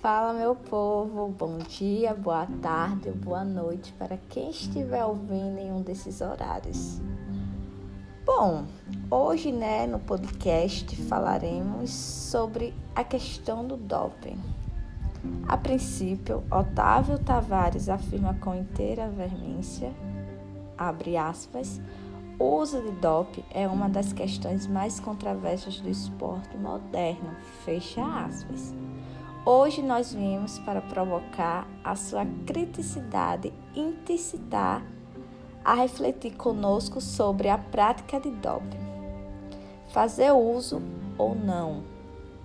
Fala, meu povo, bom dia, boa tarde, boa noite para quem estiver ouvindo em um desses horários. Bom, hoje, né, no podcast falaremos sobre a questão do doping. A princípio, Otávio Tavares afirma com inteira veemência, abre aspas, o uso de doping é uma das questões mais controversas do esporte moderno, fecha aspas. Hoje nós viemos para provocar a sua criticidade incitar a refletir conosco sobre a prática de doping. Fazer uso ou não?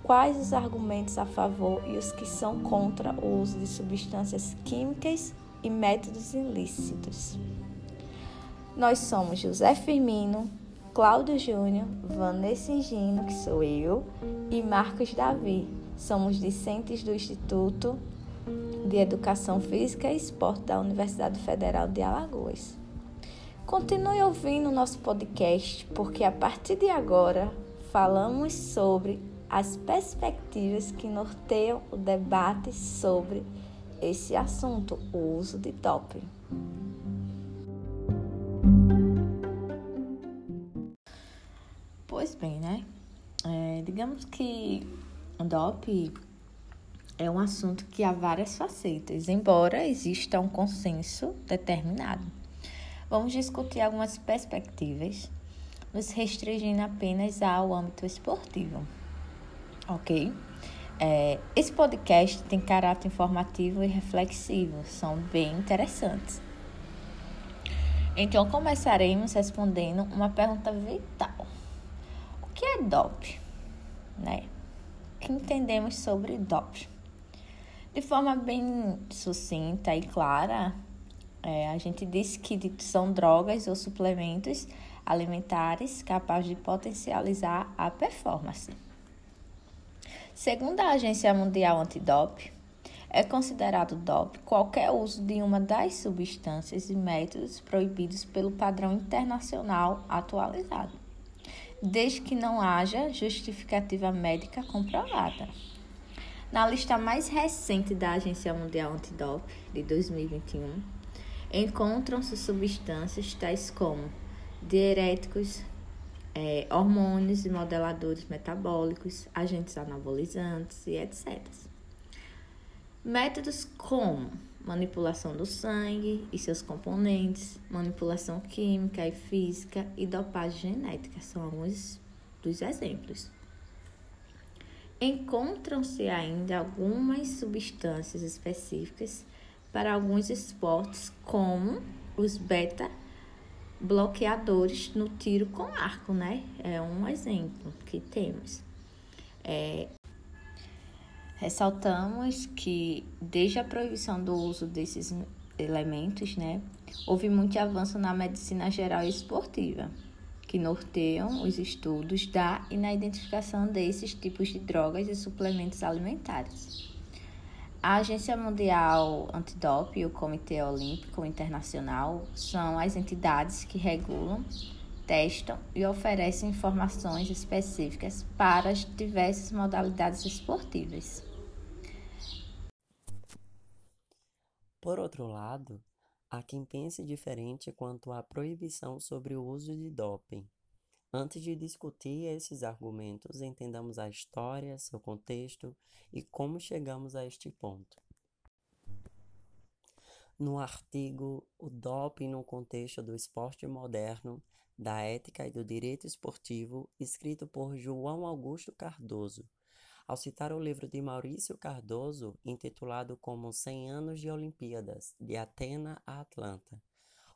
Quais os argumentos a favor e os que são contra o uso de substâncias químicas e métodos ilícitos? Nós somos José Firmino, Cláudio Júnior, Vanessa Ingino, que sou eu, e Marcos Davi Somos discentes do Instituto de Educação Física e Esporte da Universidade Federal de Alagoas. Continue ouvindo nosso podcast, porque a partir de agora falamos sobre as perspectivas que norteiam o debate sobre esse assunto, o uso de doping. Pois bem, né? É, digamos que DOP é um assunto que há várias facetas, embora exista um consenso determinado. Vamos discutir algumas perspectivas, nos restringindo apenas ao âmbito esportivo. Ok? É, esse podcast tem caráter informativo e reflexivo, são bem interessantes. Então, começaremos respondendo uma pergunta vital: O que é DOP? Né? Que entendemos sobre DOP. De forma bem sucinta e clara, é, a gente disse que são drogas ou suplementos alimentares capazes de potencializar a performance. Segundo a Agência Mundial Antidop, é considerado DOP qualquer uso de uma das substâncias e métodos proibidos pelo padrão internacional atualizado desde que não haja justificativa médica comprovada. Na lista mais recente da Agência Mundial Antidoping, de 2021, encontram-se substâncias tais como diuréticos, é, hormônios e modeladores metabólicos, agentes anabolizantes e etc. Métodos como manipulação do sangue e seus componentes, manipulação química e física e dopagem genética são alguns dos exemplos. Encontram-se ainda algumas substâncias específicas para alguns esportes, como os beta bloqueadores no tiro com arco, né? É um exemplo que temos. É, Ressaltamos que, desde a proibição do uso desses elementos, né, houve muito avanço na medicina geral e esportiva, que norteiam os estudos da e na identificação desses tipos de drogas e suplementos alimentares. A Agência Mundial Antidoping e o Comitê Olímpico Internacional são as entidades que regulam, testam e oferecem informações específicas para as diversas modalidades esportivas. Por outro lado, há quem pense diferente quanto à proibição sobre o uso de doping. Antes de discutir esses argumentos, entendamos a história, seu contexto e como chegamos a este ponto. No artigo O Doping no Contexto do Esporte Moderno, da Ética e do Direito Esportivo, escrito por João Augusto Cardoso, ao citar o livro de Maurício Cardoso, intitulado como 100 anos de Olimpíadas, de Atena a Atlanta.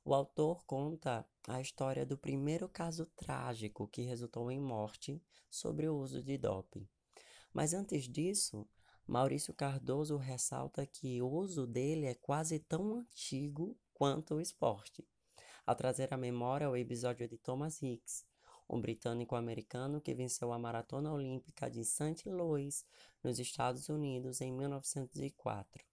O autor conta a história do primeiro caso trágico que resultou em morte sobre o uso de doping. Mas antes disso, Maurício Cardoso ressalta que o uso dele é quase tão antigo quanto o esporte, ao trazer à memória o episódio de Thomas Hicks, um britânico-americano que venceu a Maratona Olímpica de St. Louis, nos Estados Unidos, em 1904.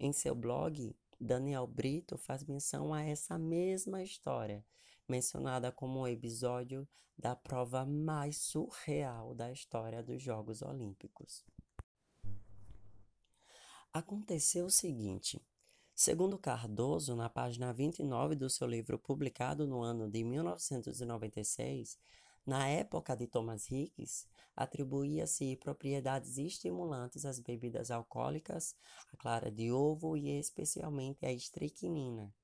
Em seu blog, Daniel Brito faz menção a essa mesma história, mencionada como o episódio da prova mais surreal da história dos Jogos Olímpicos. Aconteceu o seguinte. Segundo Cardoso, na página 29 do seu livro publicado no ano de 1996, na época de Thomas Hicks, atribuía-se propriedades estimulantes às bebidas alcoólicas, à clara de ovo e especialmente à estricnina.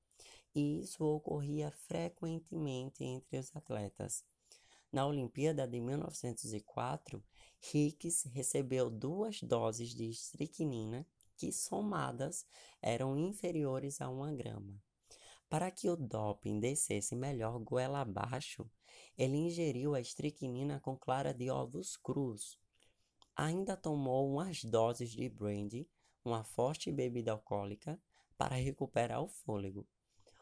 E isso ocorria frequentemente entre os atletas. Na Olimpíada de 1904, Hicks recebeu duas doses de estricnina que, somadas, eram inferiores a uma grama. Para que o doping descesse melhor goela abaixo, ele ingeriu a estricnina com clara de ovos crus. Ainda tomou umas doses de brandy, uma forte bebida alcoólica, para recuperar o fôlego.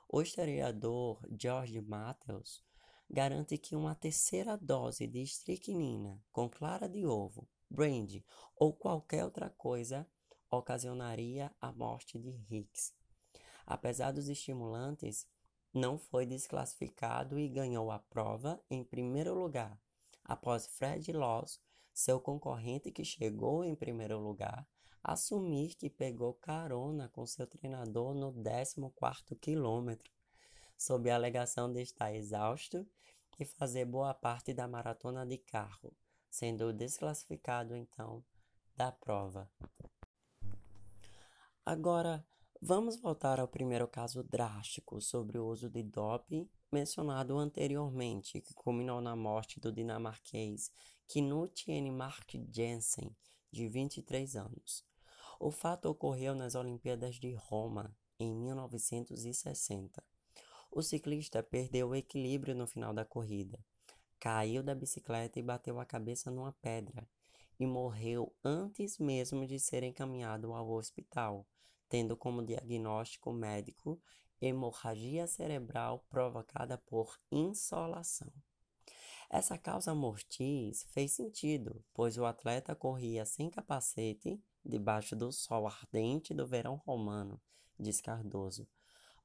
O historiador George Matthews garante que uma terceira dose de estricnina com clara de ovo, brandy ou qualquer outra coisa ocasionaria a morte de Hicks. Apesar dos estimulantes, não foi desclassificado e ganhou a prova em primeiro lugar, após Fred Loss, seu concorrente que chegou em primeiro lugar, assumir que pegou carona com seu treinador no 14º quilômetro, sob a alegação de estar exausto e fazer boa parte da maratona de carro, sendo desclassificado então da prova. Agora, Vamos voltar ao primeiro caso drástico sobre o uso de doping mencionado anteriormente, que culminou na morte do dinamarquês Knut Mark Jensen, de 23 anos. O fato ocorreu nas Olimpíadas de Roma, em 1960. O ciclista perdeu o equilíbrio no final da corrida, caiu da bicicleta e bateu a cabeça numa pedra, e morreu antes mesmo de ser encaminhado ao hospital tendo como diagnóstico médico hemorragia cerebral provocada por insolação. Essa causa mortis fez sentido, pois o atleta corria sem capacete debaixo do sol ardente do verão romano, diz Cardoso.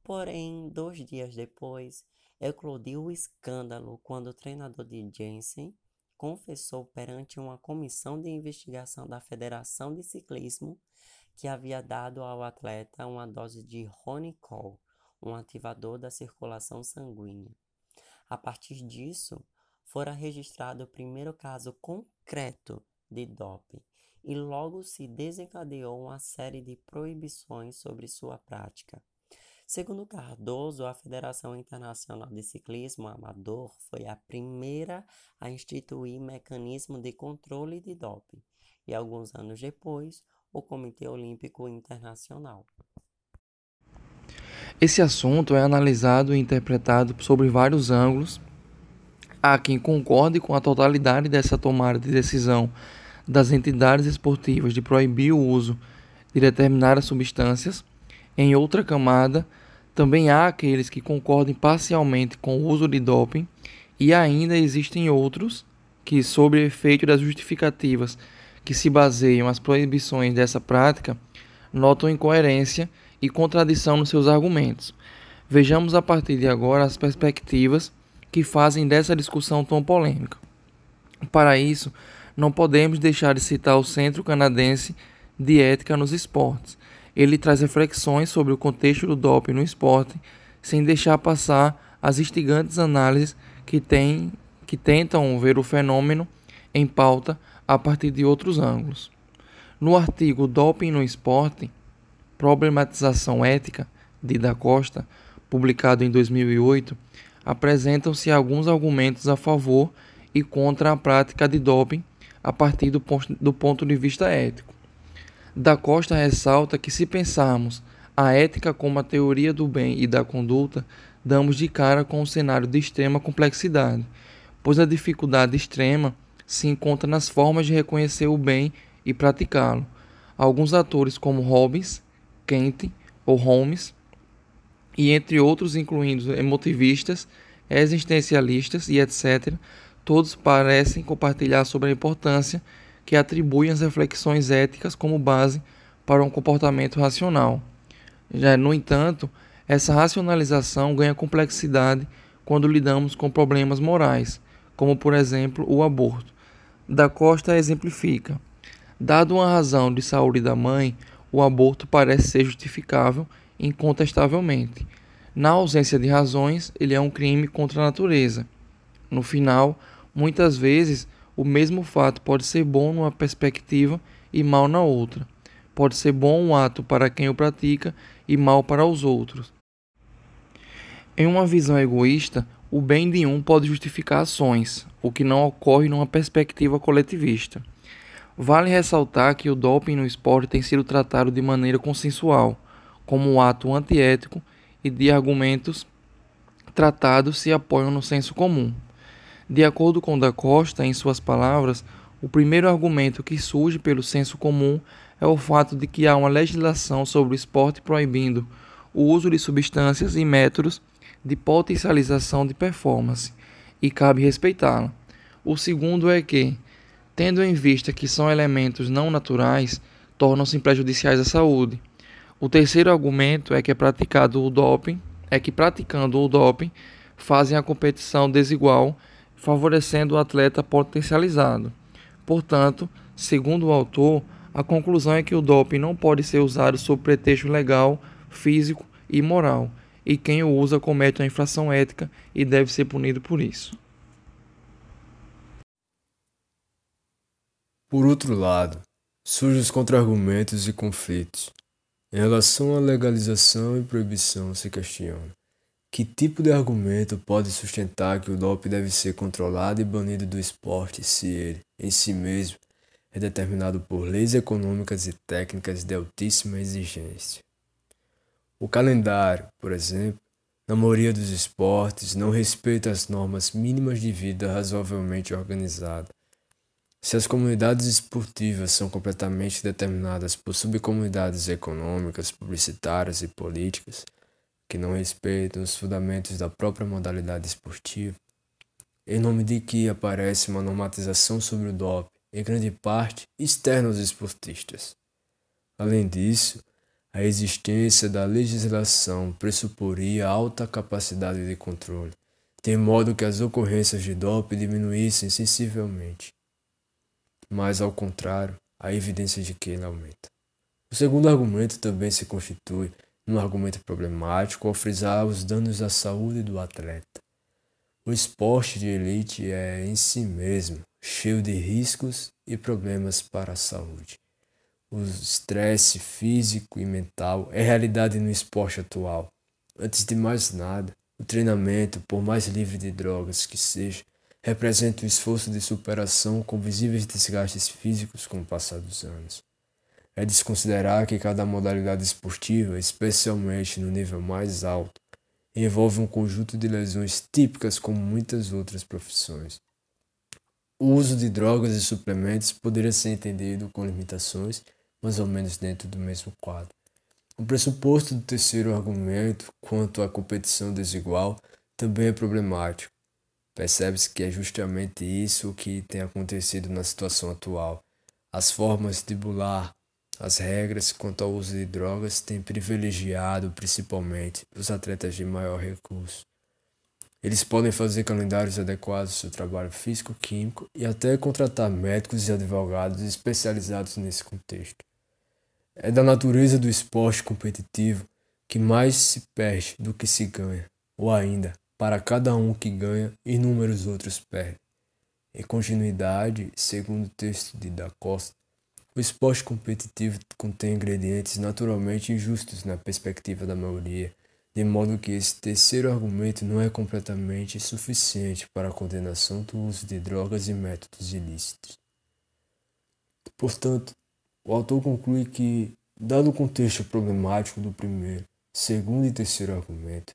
Porém, dois dias depois, eclodiu o escândalo quando o treinador de Jensen confessou perante uma comissão de investigação da Federação de Ciclismo que havia dado ao atleta uma dose de Ronicol, um ativador da circulação sanguínea. A partir disso, fora registrado o primeiro caso concreto de doping e logo se desencadeou uma série de proibições sobre sua prática. Segundo Cardoso, a Federação Internacional de Ciclismo Amador foi a primeira a instituir mecanismo de controle de doping, e alguns anos depois, o Comitê Olímpico Internacional. Esse assunto é analisado e interpretado sobre vários ângulos. Há quem concorde com a totalidade dessa tomada de decisão das entidades esportivas de proibir o uso de determinadas substâncias. Em outra camada, também há aqueles que concordem parcialmente com o uso de doping, e ainda existem outros que, sob efeito das justificativas que se baseiam as proibições dessa prática notam incoerência e contradição nos seus argumentos. Vejamos a partir de agora as perspectivas que fazem dessa discussão tão polêmica. Para isso, não podemos deixar de citar o Centro Canadense de Ética nos Esportes. Ele traz reflexões sobre o contexto do doping no esporte, sem deixar passar as instigantes análises que, tem, que tentam ver o fenômeno em pauta a partir de outros ângulos. No artigo Doping no Esporte, Problematização Ética, de Da Costa, publicado em 2008, apresentam-se alguns argumentos a favor e contra a prática de doping a partir do, do ponto de vista ético. Da Costa ressalta que, se pensarmos a ética como a teoria do bem e da conduta, damos de cara com um cenário de extrema complexidade, pois a dificuldade extrema se encontra nas formas de reconhecer o bem e praticá-lo. Alguns atores como Robbins, Kent ou Holmes, e entre outros incluindo emotivistas, existencialistas e etc., todos parecem compartilhar sobre a importância que atribuem as reflexões éticas como base para um comportamento racional. Já, no entanto, essa racionalização ganha complexidade quando lidamos com problemas morais, como por exemplo o aborto. Da Costa exemplifica. Dado uma razão de saúde da mãe, o aborto parece ser justificável incontestavelmente. Na ausência de razões, ele é um crime contra a natureza. No final, muitas vezes, o mesmo fato pode ser bom numa perspectiva e mal na outra. Pode ser bom um ato para quem o pratica e mal para os outros. Em uma visão egoísta, o bem de um pode justificar ações, o que não ocorre numa perspectiva coletivista. Vale ressaltar que o doping no esporte tem sido tratado de maneira consensual, como um ato antiético e de argumentos tratados se apoiam no senso comum. De acordo com Da Costa, em suas palavras, o primeiro argumento que surge pelo senso comum é o fato de que há uma legislação sobre o esporte proibindo o uso de substâncias e métodos de potencialização de performance, e cabe respeitá-la. O segundo é que, tendo em vista que são elementos não naturais, tornam-se prejudiciais à saúde. O terceiro argumento é que é praticado o doping, é que praticando o doping fazem a competição desigual, favorecendo o atleta potencializado. Portanto, segundo o autor, a conclusão é que o doping não pode ser usado sob pretexto legal, físico e moral, e quem o usa comete uma infração ética e deve ser punido por isso. Por outro lado, surgem os contra-argumentos e conflitos. Em relação à legalização e proibição, se questiona que tipo de argumento pode sustentar que o doping deve ser controlado e banido do esporte se ele, em si mesmo, é determinado por leis econômicas e técnicas de altíssima exigência? O calendário, por exemplo, na maioria dos esportes, não respeita as normas mínimas de vida razoavelmente organizada. Se as comunidades esportivas são completamente determinadas por subcomunidades econômicas, publicitárias e políticas, que não respeitam os fundamentos da própria modalidade esportiva, em nome de que aparece uma normatização sobre o doping, em grande parte externa aos esportistas. Além disso, a existência da legislação pressuporia alta capacidade de controle, de modo que as ocorrências de doping diminuíssem sensivelmente. Mas, ao contrário, há evidência de que ele aumenta. O segundo argumento também se constitui num argumento problemático ao frisar os danos à saúde do atleta. O esporte de elite é, em si mesmo, cheio de riscos e problemas para a saúde. O estresse físico e mental é realidade no esporte atual. Antes de mais nada, o treinamento, por mais livre de drogas que seja, representa um esforço de superação com visíveis desgastes físicos com o passar dos anos. É desconsiderar que cada modalidade esportiva, especialmente no nível mais alto, envolve um conjunto de lesões típicas como muitas outras profissões. O uso de drogas e suplementos poderia ser entendido com limitações mais ou menos dentro do mesmo quadro. O pressuposto do terceiro argumento, quanto à competição desigual, também é problemático. Percebe-se que é justamente isso que tem acontecido na situação atual. As formas de bular as regras quanto ao uso de drogas têm privilegiado principalmente os atletas de maior recurso. Eles podem fazer calendários adequados ao seu trabalho físico-químico e até contratar médicos e advogados especializados nesse contexto. É da natureza do esporte competitivo que mais se perde do que se ganha, ou ainda, para cada um que ganha, inúmeros outros perdem. Em continuidade, segundo o texto de Da Costa, o esporte competitivo contém ingredientes naturalmente injustos na perspectiva da maioria, de modo que esse terceiro argumento não é completamente suficiente para a condenação do uso de drogas e métodos ilícitos. Portanto, o autor conclui que, dado o contexto problemático do primeiro, segundo e terceiro argumento,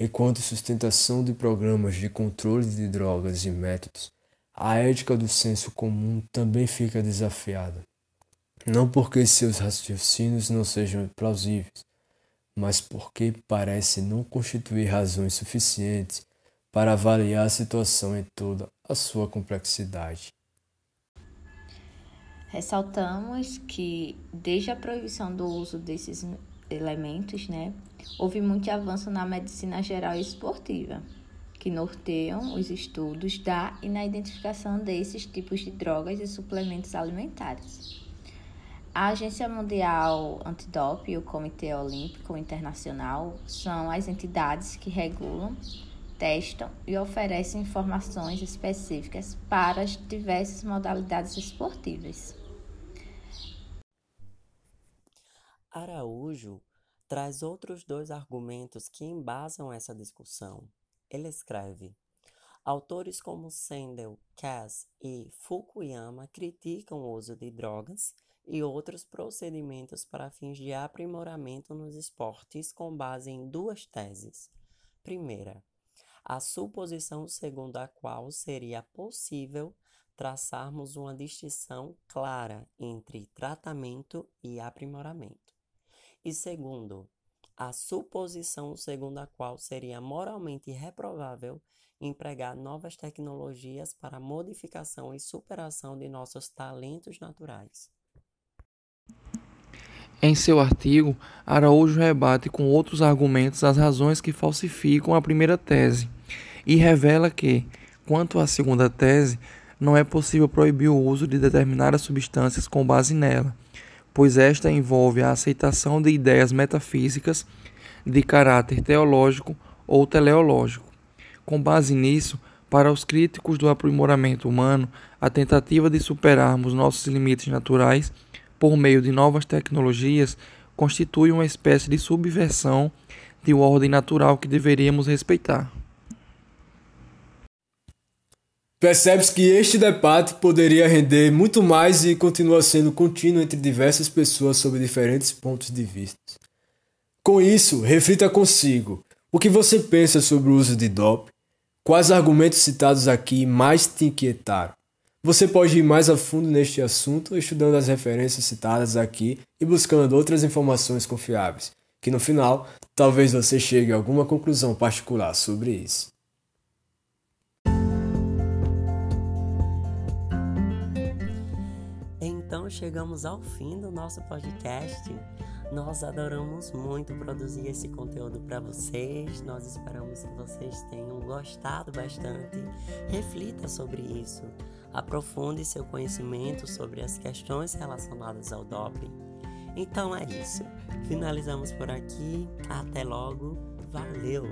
enquanto sustentação de programas de controle de drogas e métodos, a ética do senso comum também fica desafiada. Não porque seus raciocínios não sejam plausíveis, mas porque parece não constituir razões suficientes para avaliar a situação em toda a sua complexidade. Ressaltamos que, desde a proibição do uso desses elementos, né, houve muito avanço na medicina geral e esportiva, que norteiam os estudos da e na identificação desses tipos de drogas e suplementos alimentares. A Agência Mundial Antidoping e o Comitê Olímpico Internacional são as entidades que regulam, testam e oferecem informações específicas para as diversas modalidades esportivas. Araújo traz outros dois argumentos que embasam essa discussão. Ele escreve: Autores como Sandel, Cass e Fukuyama criticam o uso de drogas e outros procedimentos para fins de aprimoramento nos esportes com base em duas teses. Primeira, a suposição segundo a qual seria possível traçarmos uma distinção clara entre tratamento e aprimoramento. E segundo, a suposição segundo a qual seria moralmente reprovável empregar novas tecnologias para modificação e superação de nossos talentos naturais. Em seu artigo, Araújo rebate com outros argumentos as razões que falsificam a primeira tese e revela que, quanto à segunda tese, não é possível proibir o uso de determinadas substâncias com base nela, pois esta envolve a aceitação de ideias metafísicas de caráter teológico ou teleológico. Com base nisso, para os críticos do aprimoramento humano, a tentativa de superarmos nossos limites naturais por meio de novas tecnologias constitui uma espécie de subversão de ordem natural que deveríamos respeitar. Percebe-se que este debate poderia render muito mais e continua sendo contínuo entre diversas pessoas sob diferentes pontos de vista. Com isso, reflita consigo o que você pensa sobre o uso de DOP, quais argumentos citados aqui mais te inquietaram. Você pode ir mais a fundo neste assunto estudando as referências citadas aqui e buscando outras informações confiáveis, que no final talvez você chegue a alguma conclusão particular sobre isso. Então chegamos ao fim do nosso podcast. Nós adoramos muito produzir esse conteúdo para vocês. Nós esperamos que vocês tenham gostado bastante. Reflita sobre isso. Aprofunde seu conhecimento sobre as questões relacionadas ao doping. Então é isso. Finalizamos por aqui. Até logo. Valeu!